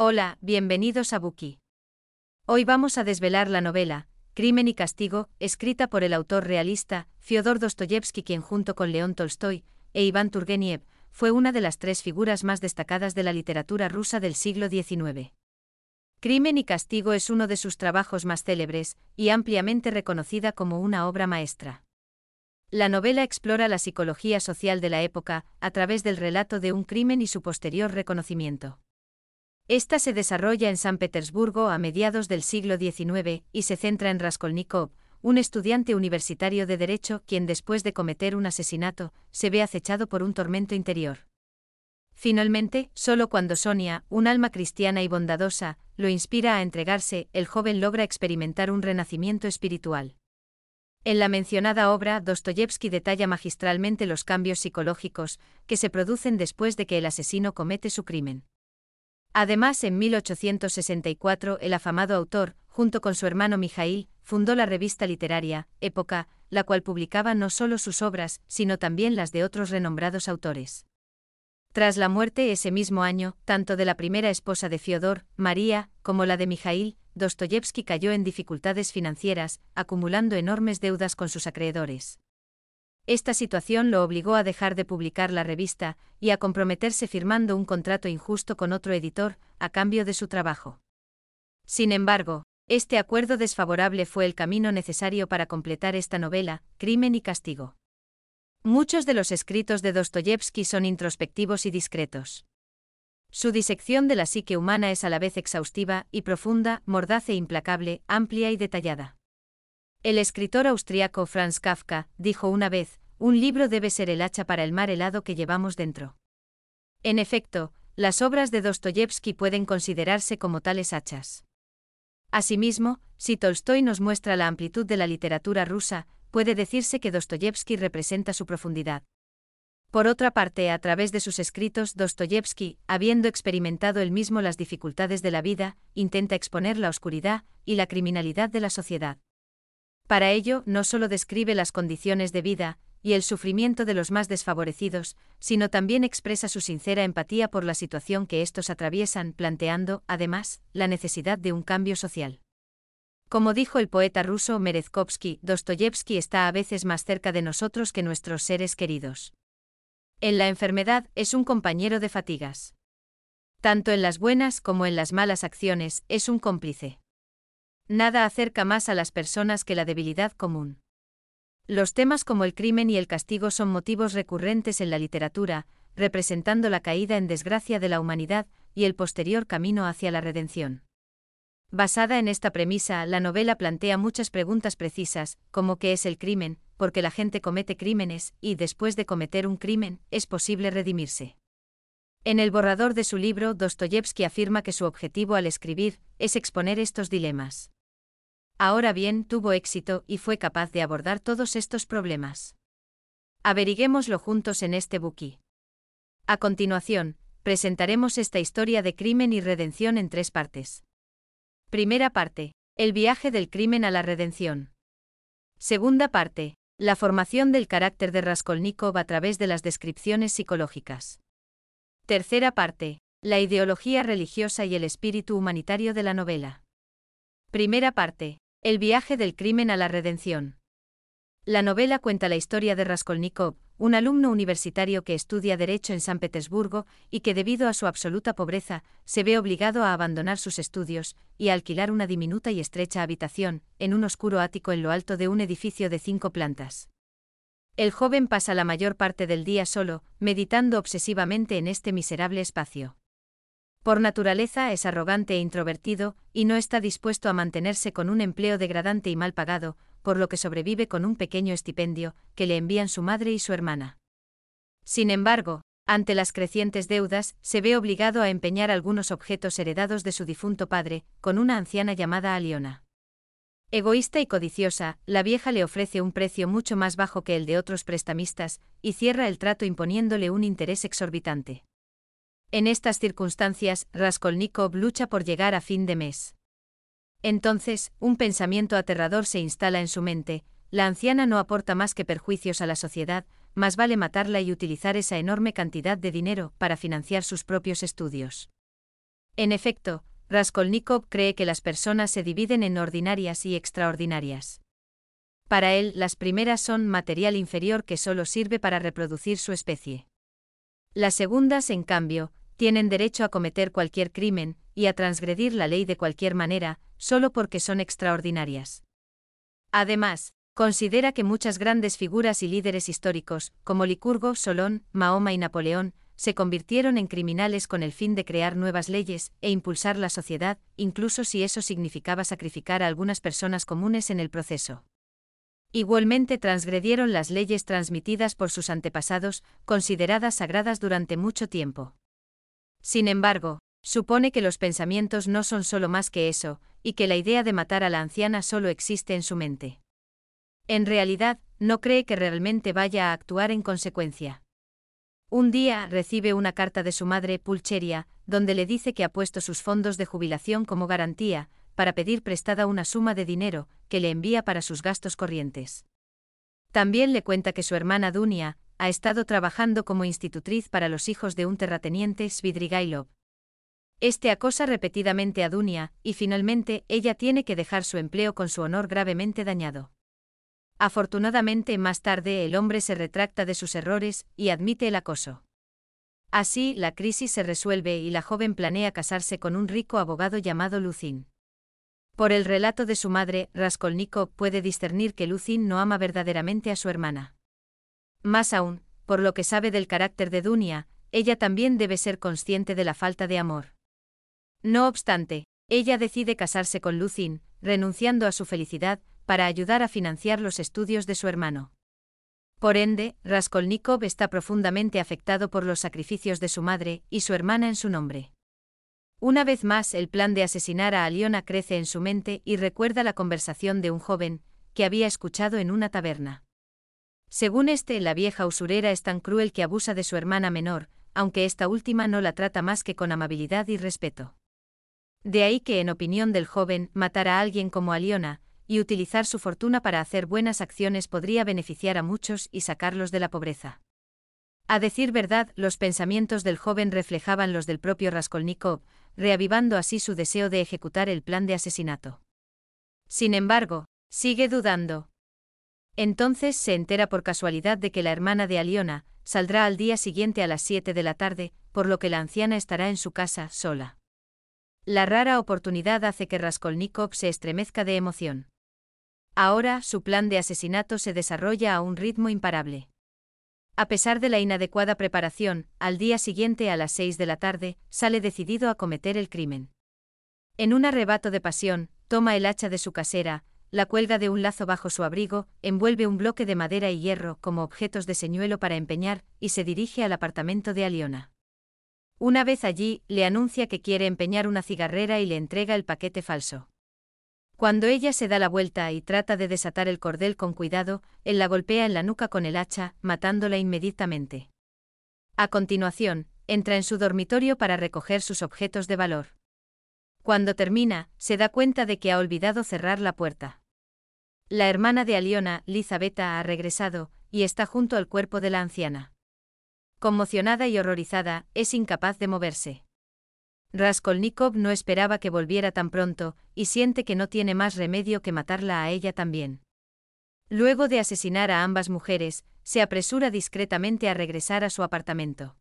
Hola, bienvenidos a Buki. Hoy vamos a desvelar la novela, Crimen y Castigo, escrita por el autor realista, Fyodor Dostoyevsky, quien junto con León Tolstoy e Iván Turgeniev, fue una de las tres figuras más destacadas de la literatura rusa del siglo XIX. Crimen y Castigo es uno de sus trabajos más célebres, y ampliamente reconocida como una obra maestra. La novela explora la psicología social de la época, a través del relato de un crimen y su posterior reconocimiento. Esta se desarrolla en San Petersburgo a mediados del siglo XIX y se centra en Raskolnikov, un estudiante universitario de Derecho quien después de cometer un asesinato, se ve acechado por un tormento interior. Finalmente, solo cuando Sonia, un alma cristiana y bondadosa, lo inspira a entregarse, el joven logra experimentar un renacimiento espiritual. En la mencionada obra, Dostoyevsky detalla magistralmente los cambios psicológicos que se producen después de que el asesino comete su crimen. Además, en 1864, el afamado autor, junto con su hermano Mijail, fundó la revista literaria, Época, la cual publicaba no solo sus obras, sino también las de otros renombrados autores. Tras la muerte ese mismo año, tanto de la primera esposa de Fiodor, María, como la de Mijail, Dostoyevsky cayó en dificultades financieras, acumulando enormes deudas con sus acreedores. Esta situación lo obligó a dejar de publicar la revista y a comprometerse firmando un contrato injusto con otro editor, a cambio de su trabajo. Sin embargo, este acuerdo desfavorable fue el camino necesario para completar esta novela, Crimen y Castigo. Muchos de los escritos de Dostoyevsky son introspectivos y discretos. Su disección de la psique humana es a la vez exhaustiva y profunda, mordaz e implacable, amplia y detallada. El escritor austriaco Franz Kafka dijo una vez, un libro debe ser el hacha para el mar helado que llevamos dentro. En efecto, las obras de Dostoyevsky pueden considerarse como tales hachas. Asimismo, si Tolstoy nos muestra la amplitud de la literatura rusa, puede decirse que Dostoyevsky representa su profundidad. Por otra parte, a través de sus escritos, Dostoyevsky, habiendo experimentado él mismo las dificultades de la vida, intenta exponer la oscuridad y la criminalidad de la sociedad. Para ello, no solo describe las condiciones de vida y el sufrimiento de los más desfavorecidos, sino también expresa su sincera empatía por la situación que estos atraviesan, planteando, además, la necesidad de un cambio social. Como dijo el poeta ruso Merezkovsky, Dostoyevsky está a veces más cerca de nosotros que nuestros seres queridos. En la enfermedad es un compañero de fatigas. Tanto en las buenas como en las malas acciones, es un cómplice. Nada acerca más a las personas que la debilidad común. Los temas como el crimen y el castigo son motivos recurrentes en la literatura, representando la caída en desgracia de la humanidad y el posterior camino hacia la redención. Basada en esta premisa, la novela plantea muchas preguntas precisas, como qué es el crimen, porque la gente comete crímenes, y después de cometer un crimen, es posible redimirse. En el borrador de su libro, Dostoyevsky afirma que su objetivo al escribir es exponer estos dilemas. Ahora bien, tuvo éxito y fue capaz de abordar todos estos problemas. Averiguémoslo juntos en este buki. A continuación, presentaremos esta historia de crimen y redención en tres partes. Primera parte. El viaje del crimen a la redención. Segunda parte. La formación del carácter de Raskolnikov a través de las descripciones psicológicas. Tercera parte. La ideología religiosa y el espíritu humanitario de la novela. Primera parte. El viaje del crimen a la redención. La novela cuenta la historia de Raskolnikov, un alumno universitario que estudia Derecho en San Petersburgo y que debido a su absoluta pobreza, se ve obligado a abandonar sus estudios y alquilar una diminuta y estrecha habitación, en un oscuro ático en lo alto de un edificio de cinco plantas. El joven pasa la mayor parte del día solo, meditando obsesivamente en este miserable espacio. Por naturaleza es arrogante e introvertido, y no está dispuesto a mantenerse con un empleo degradante y mal pagado, por lo que sobrevive con un pequeño estipendio, que le envían su madre y su hermana. Sin embargo, ante las crecientes deudas, se ve obligado a empeñar algunos objetos heredados de su difunto padre, con una anciana llamada Aliona. Egoísta y codiciosa, la vieja le ofrece un precio mucho más bajo que el de otros prestamistas, y cierra el trato imponiéndole un interés exorbitante. En estas circunstancias, Raskolnikov lucha por llegar a fin de mes. Entonces, un pensamiento aterrador se instala en su mente, la anciana no aporta más que perjuicios a la sociedad, más vale matarla y utilizar esa enorme cantidad de dinero para financiar sus propios estudios. En efecto, Raskolnikov cree que las personas se dividen en ordinarias y extraordinarias. Para él, las primeras son material inferior que solo sirve para reproducir su especie. Las segundas, en cambio, tienen derecho a cometer cualquier crimen y a transgredir la ley de cualquier manera, solo porque son extraordinarias. Además, considera que muchas grandes figuras y líderes históricos, como Licurgo, Solón, Mahoma y Napoleón, se convirtieron en criminales con el fin de crear nuevas leyes e impulsar la sociedad, incluso si eso significaba sacrificar a algunas personas comunes en el proceso. Igualmente transgredieron las leyes transmitidas por sus antepasados, consideradas sagradas durante mucho tiempo. Sin embargo, supone que los pensamientos no son solo más que eso, y que la idea de matar a la anciana solo existe en su mente. En realidad, no cree que realmente vaya a actuar en consecuencia. Un día recibe una carta de su madre, Pulcheria, donde le dice que ha puesto sus fondos de jubilación como garantía, para pedir prestada una suma de dinero, que le envía para sus gastos corrientes. También le cuenta que su hermana Dunia, ha estado trabajando como institutriz para los hijos de un terrateniente Svidrigailov. Este acosa repetidamente a Dunia, y finalmente ella tiene que dejar su empleo con su honor gravemente dañado. Afortunadamente más tarde el hombre se retracta de sus errores y admite el acoso. Así, la crisis se resuelve y la joven planea casarse con un rico abogado llamado Lucin. Por el relato de su madre, Raskolnikov puede discernir que Lucin no ama verdaderamente a su hermana. Más aún, por lo que sabe del carácter de Dunia, ella también debe ser consciente de la falta de amor. No obstante, ella decide casarse con Lucin, renunciando a su felicidad, para ayudar a financiar los estudios de su hermano. Por ende, Raskolnikov está profundamente afectado por los sacrificios de su madre y su hermana en su nombre. Una vez más, el plan de asesinar a Aliona crece en su mente y recuerda la conversación de un joven, que había escuchado en una taberna. Según este, la vieja usurera es tan cruel que abusa de su hermana menor, aunque esta última no la trata más que con amabilidad y respeto. De ahí que, en opinión del joven, matar a alguien como Aliona, y utilizar su fortuna para hacer buenas acciones podría beneficiar a muchos y sacarlos de la pobreza. A decir verdad, los pensamientos del joven reflejaban los del propio Raskolnikov, reavivando así su deseo de ejecutar el plan de asesinato. Sin embargo, sigue dudando. Entonces se entera por casualidad de que la hermana de Aliona saldrá al día siguiente a las 7 de la tarde, por lo que la anciana estará en su casa sola. La rara oportunidad hace que Raskolnikov se estremezca de emoción. Ahora, su plan de asesinato se desarrolla a un ritmo imparable. A pesar de la inadecuada preparación, al día siguiente a las seis de la tarde, sale decidido a cometer el crimen. En un arrebato de pasión, toma el hacha de su casera, la cuelga de un lazo bajo su abrigo, envuelve un bloque de madera y hierro como objetos de señuelo para empeñar, y se dirige al apartamento de Aliona. Una vez allí, le anuncia que quiere empeñar una cigarrera y le entrega el paquete falso. Cuando ella se da la vuelta y trata de desatar el cordel con cuidado, él la golpea en la nuca con el hacha, matándola inmediatamente. A continuación, entra en su dormitorio para recoger sus objetos de valor. Cuando termina, se da cuenta de que ha olvidado cerrar la puerta. La hermana de Aliona, Lizabeta, ha regresado, y está junto al cuerpo de la anciana. Conmocionada y horrorizada, es incapaz de moverse. Raskolnikov no esperaba que volviera tan pronto, y siente que no tiene más remedio que matarla a ella también. Luego de asesinar a ambas mujeres, se apresura discretamente a regresar a su apartamento.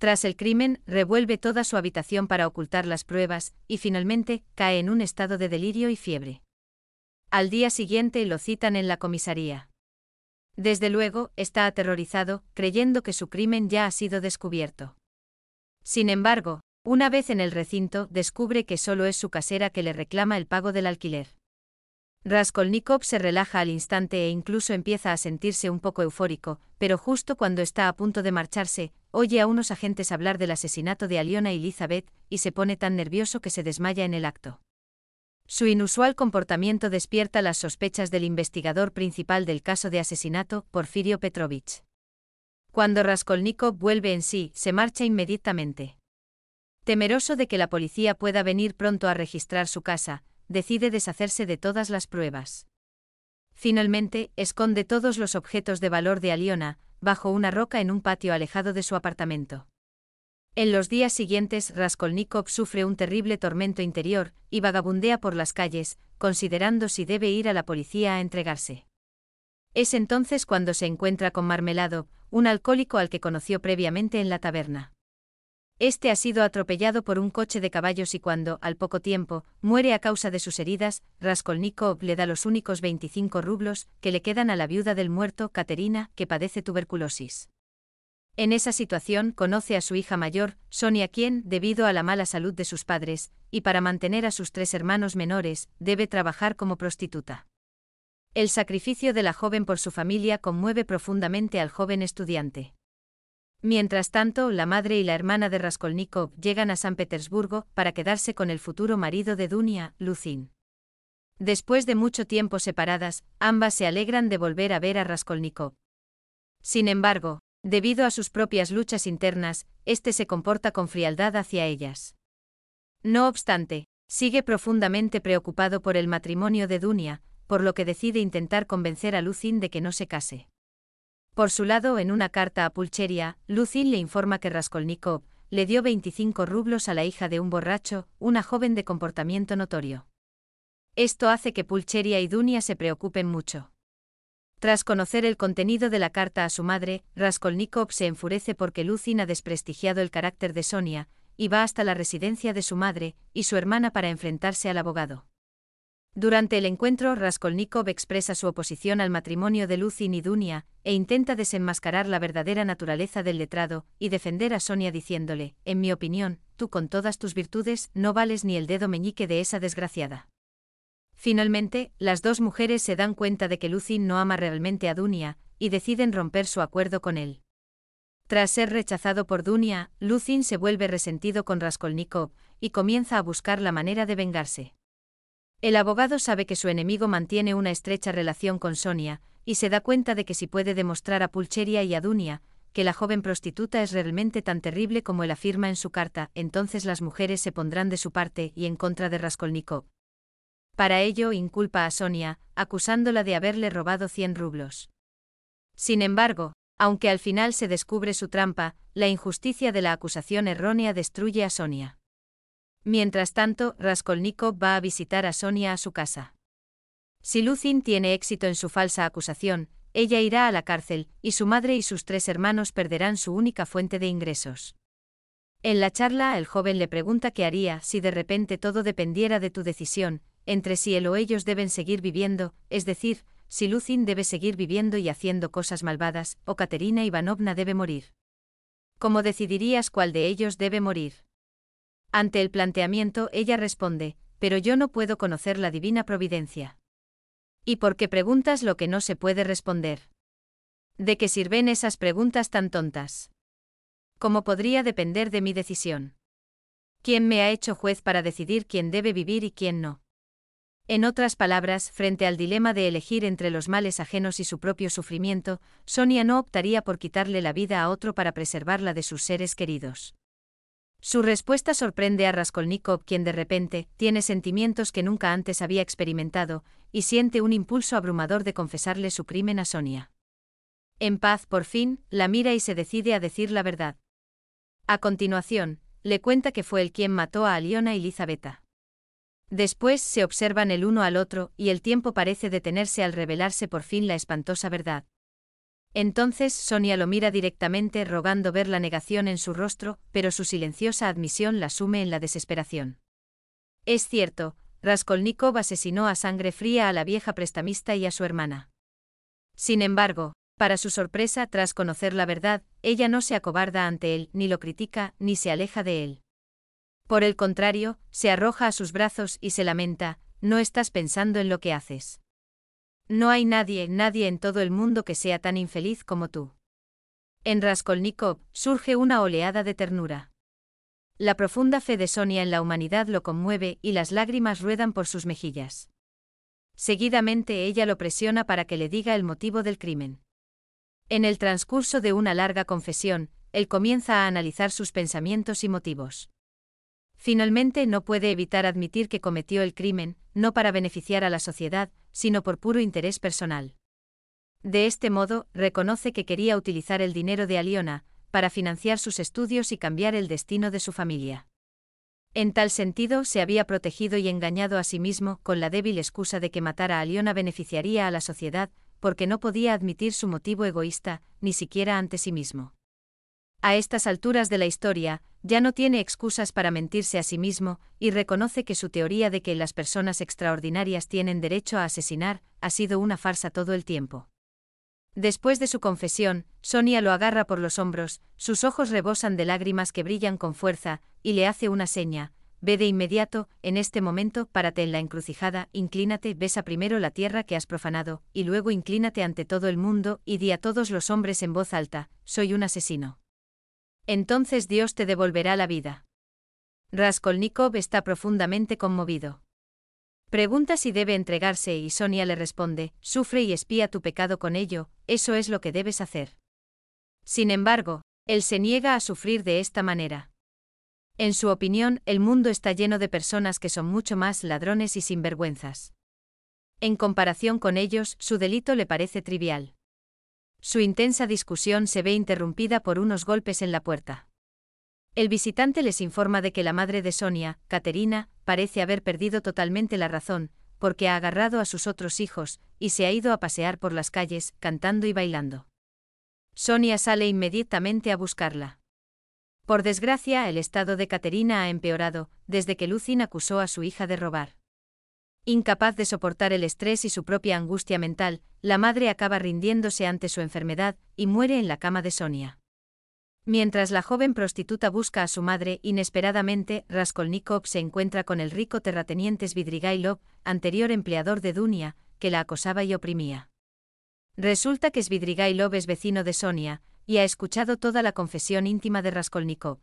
Tras el crimen, revuelve toda su habitación para ocultar las pruebas, y finalmente, cae en un estado de delirio y fiebre. Al día siguiente lo citan en la comisaría. Desde luego, está aterrorizado, creyendo que su crimen ya ha sido descubierto. Sin embargo, una vez en el recinto, descubre que solo es su casera que le reclama el pago del alquiler. Raskolnikov se relaja al instante e incluso empieza a sentirse un poco eufórico, pero justo cuando está a punto de marcharse, oye a unos agentes hablar del asesinato de Aliona y Elizabeth, y se pone tan nervioso que se desmaya en el acto. Su inusual comportamiento despierta las sospechas del investigador principal del caso de asesinato, Porfirio Petrovich. Cuando Raskolnikov vuelve en sí, se marcha inmediatamente. Temeroso de que la policía pueda venir pronto a registrar su casa, decide deshacerse de todas las pruebas. Finalmente, esconde todos los objetos de valor de Aliona, bajo una roca en un patio alejado de su apartamento. En los días siguientes, Raskolnikov sufre un terrible tormento interior y vagabundea por las calles, considerando si debe ir a la policía a entregarse. Es entonces cuando se encuentra con Marmelado, un alcohólico al que conoció previamente en la taberna. Este ha sido atropellado por un coche de caballos y cuando, al poco tiempo, muere a causa de sus heridas, Raskolnikov le da los únicos 25 rublos que le quedan a la viuda del muerto, Caterina, que padece tuberculosis. En esa situación conoce a su hija mayor, Sonia quien, debido a la mala salud de sus padres, y para mantener a sus tres hermanos menores, debe trabajar como prostituta. El sacrificio de la joven por su familia conmueve profundamente al joven estudiante. Mientras tanto, la madre y la hermana de Raskolnikov llegan a San Petersburgo para quedarse con el futuro marido de Dunia, Lucin. Después de mucho tiempo separadas, ambas se alegran de volver a ver a Raskolnikov. Sin embargo, Debido a sus propias luchas internas, éste se comporta con frialdad hacia ellas. No obstante, sigue profundamente preocupado por el matrimonio de Dunia, por lo que decide intentar convencer a Lucin de que no se case. Por su lado, en una carta a Pulcheria, Lucin le informa que Raskolnikov le dio 25 rublos a la hija de un borracho, una joven de comportamiento notorio. Esto hace que Pulcheria y Dunia se preocupen mucho. Tras conocer el contenido de la carta a su madre, Raskolnikov se enfurece porque Lucin ha desprestigiado el carácter de Sonia, y va hasta la residencia de su madre y su hermana para enfrentarse al abogado. Durante el encuentro, Raskolnikov expresa su oposición al matrimonio de Lucin y Dunia, e intenta desenmascarar la verdadera naturaleza del letrado, y defender a Sonia diciéndole, en mi opinión, tú con todas tus virtudes no vales ni el dedo meñique de esa desgraciada. Finalmente, las dos mujeres se dan cuenta de que Lucin no ama realmente a Dunia, y deciden romper su acuerdo con él. Tras ser rechazado por Dunia, Lucin se vuelve resentido con Raskolnikov, y comienza a buscar la manera de vengarse. El abogado sabe que su enemigo mantiene una estrecha relación con Sonia, y se da cuenta de que si puede demostrar a Pulcheria y a Dunia, que la joven prostituta es realmente tan terrible como él afirma en su carta, entonces las mujeres se pondrán de su parte y en contra de Raskolnikov. Para ello inculpa a Sonia, acusándola de haberle robado 100 rublos. Sin embargo, aunque al final se descubre su trampa, la injusticia de la acusación errónea destruye a Sonia. Mientras tanto, Raskolnikov va a visitar a Sonia a su casa. Si Lucin tiene éxito en su falsa acusación, ella irá a la cárcel, y su madre y sus tres hermanos perderán su única fuente de ingresos. En la charla, el joven le pregunta qué haría si de repente todo dependiera de tu decisión, entre si él o ellos deben seguir viviendo, es decir, si Lucin debe seguir viviendo y haciendo cosas malvadas, o Katerina Ivanovna debe morir. ¿Cómo decidirías cuál de ellos debe morir? Ante el planteamiento, ella responde, pero yo no puedo conocer la divina providencia. ¿Y por qué preguntas lo que no se puede responder? ¿De qué sirven esas preguntas tan tontas? ¿Cómo podría depender de mi decisión? ¿Quién me ha hecho juez para decidir quién debe vivir y quién no? En otras palabras, frente al dilema de elegir entre los males ajenos y su propio sufrimiento, Sonia no optaría por quitarle la vida a otro para preservarla de sus seres queridos. Su respuesta sorprende a Raskolnikov, quien de repente tiene sentimientos que nunca antes había experimentado, y siente un impulso abrumador de confesarle su crimen a Sonia. En paz, por fin, la mira y se decide a decir la verdad. A continuación, le cuenta que fue él quien mató a Aliona y Lizabeta. Después se observan el uno al otro y el tiempo parece detenerse al revelarse por fin la espantosa verdad. Entonces Sonia lo mira directamente rogando ver la negación en su rostro, pero su silenciosa admisión la sume en la desesperación. Es cierto, Raskolnikov asesinó a sangre fría a la vieja prestamista y a su hermana. Sin embargo, para su sorpresa, tras conocer la verdad, ella no se acobarda ante él, ni lo critica, ni se aleja de él. Por el contrario, se arroja a sus brazos y se lamenta, no estás pensando en lo que haces. No hay nadie, nadie en todo el mundo que sea tan infeliz como tú. En Raskolnikov surge una oleada de ternura. La profunda fe de Sonia en la humanidad lo conmueve y las lágrimas ruedan por sus mejillas. Seguidamente ella lo presiona para que le diga el motivo del crimen. En el transcurso de una larga confesión, él comienza a analizar sus pensamientos y motivos. Finalmente no puede evitar admitir que cometió el crimen, no para beneficiar a la sociedad, sino por puro interés personal. De este modo, reconoce que quería utilizar el dinero de Aliona, para financiar sus estudios y cambiar el destino de su familia. En tal sentido, se había protegido y engañado a sí mismo con la débil excusa de que matar a Aliona beneficiaría a la sociedad, porque no podía admitir su motivo egoísta, ni siquiera ante sí mismo. A estas alturas de la historia, ya no tiene excusas para mentirse a sí mismo, y reconoce que su teoría de que las personas extraordinarias tienen derecho a asesinar, ha sido una farsa todo el tiempo. Después de su confesión, Sonia lo agarra por los hombros, sus ojos rebosan de lágrimas que brillan con fuerza, y le hace una seña, ve de inmediato, en este momento, párate en la encrucijada, inclínate, besa primero la tierra que has profanado, y luego inclínate ante todo el mundo, y di a todos los hombres en voz alta, soy un asesino. Entonces Dios te devolverá la vida. Raskolnikov está profundamente conmovido. Pregunta si debe entregarse y Sonia le responde, sufre y espía tu pecado con ello, eso es lo que debes hacer. Sin embargo, él se niega a sufrir de esta manera. En su opinión, el mundo está lleno de personas que son mucho más ladrones y sinvergüenzas. En comparación con ellos, su delito le parece trivial. Su intensa discusión se ve interrumpida por unos golpes en la puerta. El visitante les informa de que la madre de Sonia, Caterina, parece haber perdido totalmente la razón, porque ha agarrado a sus otros hijos, y se ha ido a pasear por las calles, cantando y bailando. Sonia sale inmediatamente a buscarla. Por desgracia, el estado de Caterina ha empeorado, desde que Lucin acusó a su hija de robar. Incapaz de soportar el estrés y su propia angustia mental, la madre acaba rindiéndose ante su enfermedad y muere en la cama de Sonia. Mientras la joven prostituta busca a su madre, inesperadamente, Raskolnikov se encuentra con el rico terrateniente Svidrigailov, anterior empleador de Dunia, que la acosaba y oprimía. Resulta que Svidrigailov es vecino de Sonia, y ha escuchado toda la confesión íntima de Raskolnikov.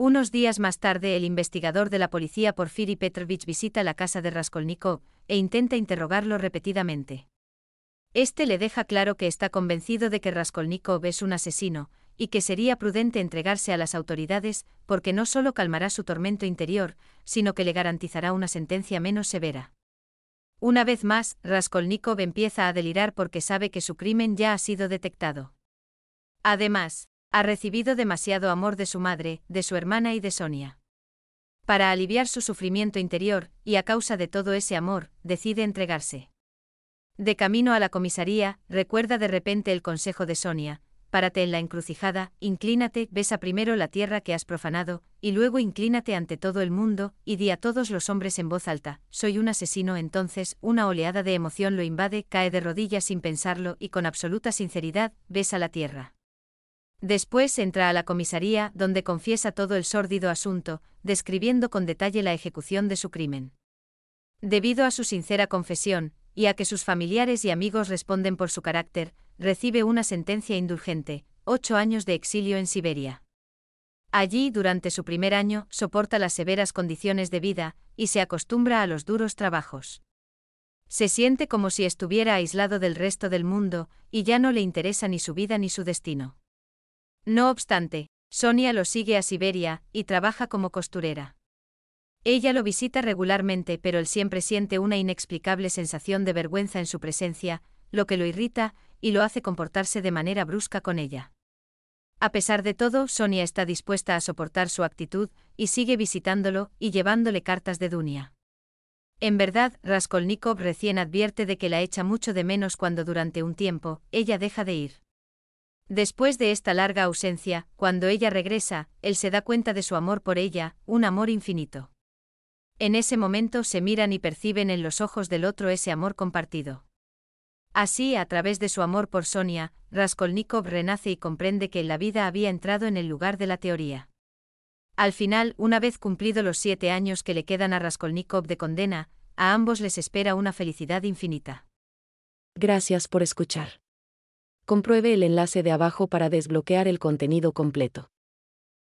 Unos días más tarde, el investigador de la policía Porfiri Petrovich visita la casa de Raskolnikov e intenta interrogarlo repetidamente. Este le deja claro que está convencido de que Raskolnikov es un asesino, y que sería prudente entregarse a las autoridades, porque no solo calmará su tormento interior, sino que le garantizará una sentencia menos severa. Una vez más, Raskolnikov empieza a delirar porque sabe que su crimen ya ha sido detectado. Además, ha recibido demasiado amor de su madre, de su hermana y de Sonia. Para aliviar su sufrimiento interior, y a causa de todo ese amor, decide entregarse. De camino a la comisaría, recuerda de repente el consejo de Sonia, párate en la encrucijada, inclínate, besa primero la tierra que has profanado, y luego inclínate ante todo el mundo, y di a todos los hombres en voz alta, soy un asesino. Entonces, una oleada de emoción lo invade, cae de rodillas sin pensarlo y con absoluta sinceridad, besa la tierra. Después entra a la comisaría, donde confiesa todo el sórdido asunto, describiendo con detalle la ejecución de su crimen. Debido a su sincera confesión, y a que sus familiares y amigos responden por su carácter, recibe una sentencia indulgente, ocho años de exilio en Siberia. Allí, durante su primer año, soporta las severas condiciones de vida, y se acostumbra a los duros trabajos. Se siente como si estuviera aislado del resto del mundo, y ya no le interesa ni su vida ni su destino. No obstante, Sonia lo sigue a Siberia y trabaja como costurera. Ella lo visita regularmente, pero él siempre siente una inexplicable sensación de vergüenza en su presencia, lo que lo irrita y lo hace comportarse de manera brusca con ella. A pesar de todo, Sonia está dispuesta a soportar su actitud y sigue visitándolo y llevándole cartas de Dunia. En verdad, Raskolnikov recién advierte de que la echa mucho de menos cuando durante un tiempo ella deja de ir. Después de esta larga ausencia, cuando ella regresa, él se da cuenta de su amor por ella, un amor infinito. En ese momento se miran y perciben en los ojos del otro ese amor compartido. Así, a través de su amor por Sonia, Raskolnikov renace y comprende que la vida había entrado en el lugar de la teoría. Al final, una vez cumplido los siete años que le quedan a Raskolnikov de condena, a ambos les espera una felicidad infinita. Gracias por escuchar compruebe el enlace de abajo para desbloquear el contenido completo.